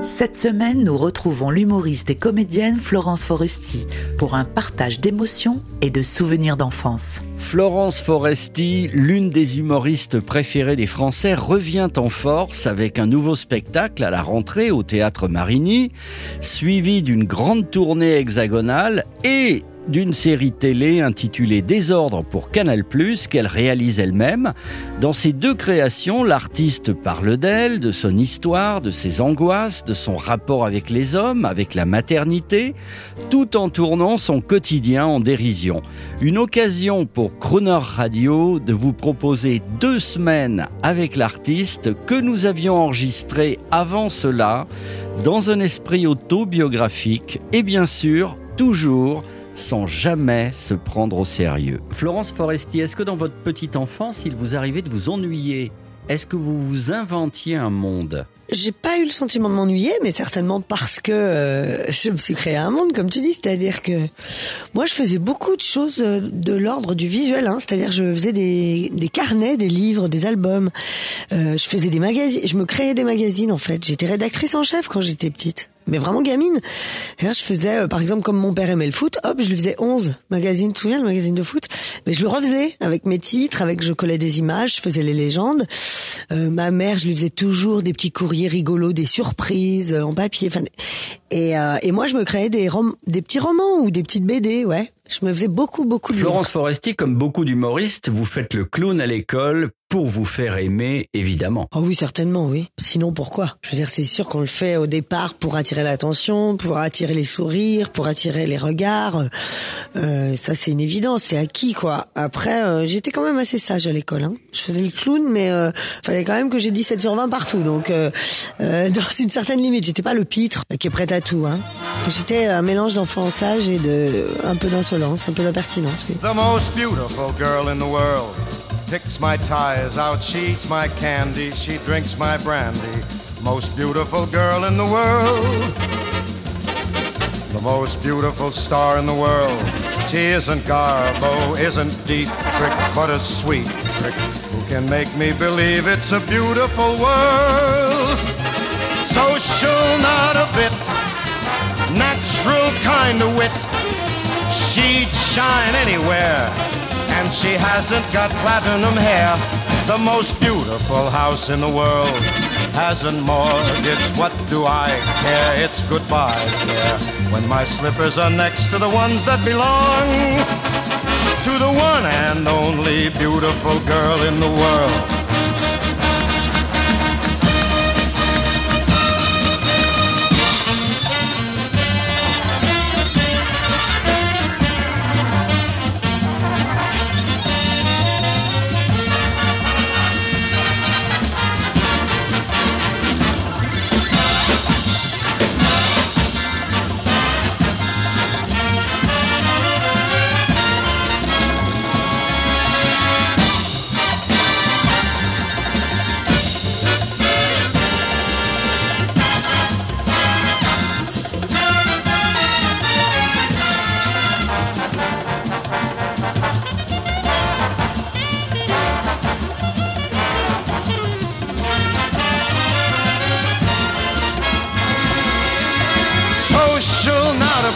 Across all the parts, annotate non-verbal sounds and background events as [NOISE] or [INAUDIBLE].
Cette semaine, nous retrouvons l'humoriste et comédienne Florence Foresti pour un partage d'émotions et de souvenirs d'enfance. Florence Foresti, l'une des humoristes préférées des Français, revient en force avec un nouveau spectacle à la rentrée au théâtre Marigny, suivi d'une grande tournée hexagonale et d'une série télé intitulée Désordre pour Canal+, qu'elle réalise elle-même. Dans ces deux créations, l'artiste parle d'elle, de son histoire, de ses angoisses, de son rapport avec les hommes, avec la maternité, tout en tournant son quotidien en dérision. Une occasion pour Croner Radio de vous proposer deux semaines avec l'artiste que nous avions enregistré avant cela, dans un esprit autobiographique et bien sûr, toujours sans jamais se prendre au sérieux. Florence Foresti, est-ce que dans votre petite enfance, il vous arrivait de vous ennuyer? Est-ce que vous vous inventiez un monde? J'ai pas eu le sentiment de m'ennuyer, mais certainement parce que euh, je me suis créé un monde, comme tu dis. C'est-à-dire que moi, je faisais beaucoup de choses euh, de l'ordre du visuel. Hein. C'est-à-dire, je faisais des, des carnets, des livres, des albums. Euh, je faisais des magazines. Je me créais des magazines, en fait. J'étais rédactrice en chef quand j'étais petite. Mais vraiment gamine. Je faisais, euh, par exemple, comme mon père aimait le foot, hop, je lui faisais 11 magazines. Tu te souviens, le magazine de foot? Mais je le refaisais avec mes titres, avec je collais des images, je faisais les légendes. Euh, ma mère, je lui faisais toujours des petits courriers rigolos, des surprises euh, en papier. Et, euh, et moi, je me créais des, rom des petits romans ou des petites BD, ouais. Je me faisais beaucoup, beaucoup de Florence livres. Foresti, comme beaucoup d'humoristes, vous faites le clown à l'école pour vous faire aimer, évidemment. Ah oui, certainement, oui. Sinon, pourquoi? Je veux dire, c'est sûr qu'on le fait au départ pour attirer l'attention, pour attirer les sourires, pour attirer les regards. Euh, ça, c'est une évidence, c'est acquis, quoi. Après, euh, j'étais quand même assez sage à l'école. Hein. Je faisais le clown, mais euh, fallait quand même que j'ai 17 sur 20 partout. Donc, euh, euh, [LAUGHS] dans une certaine limite, j'étais pas le pitre qui est prêt à Hein. J'étais un mélange d'enfant sage et un peu d'insolence, un peu d'impertinence. The most beautiful girl in the world picks my ties out, she eats my candy, she drinks my brandy. Most beautiful girl in the world. The most beautiful star in the world. She isn't Garbo, isn't Dietrich, but a sweet trick who can make me believe it's a beautiful world. Social, not a bit. Kind of wit. She'd shine anywhere. And she hasn't got platinum hair. The most beautiful house in the world hasn't mortgage. What do I care? It's goodbye care. When my slippers are next to the ones that belong to the one and only beautiful girl in the world.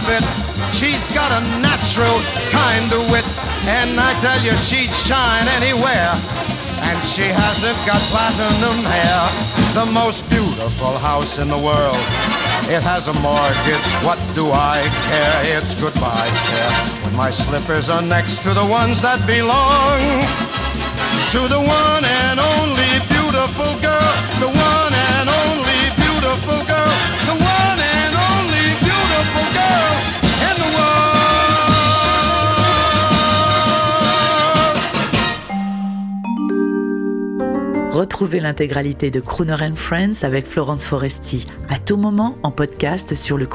Bit. She's got a natural kind of wit, and I tell you, she'd shine anywhere. And she hasn't got platinum hair. The most beautiful house in the world. It has a mortgage, what do I care? It's goodbye care. When my slippers are next to the ones that belong to the one and only Retrouvez l'intégralité de Crooner and Friends avec Florence Foresti à tout moment en podcast sur le.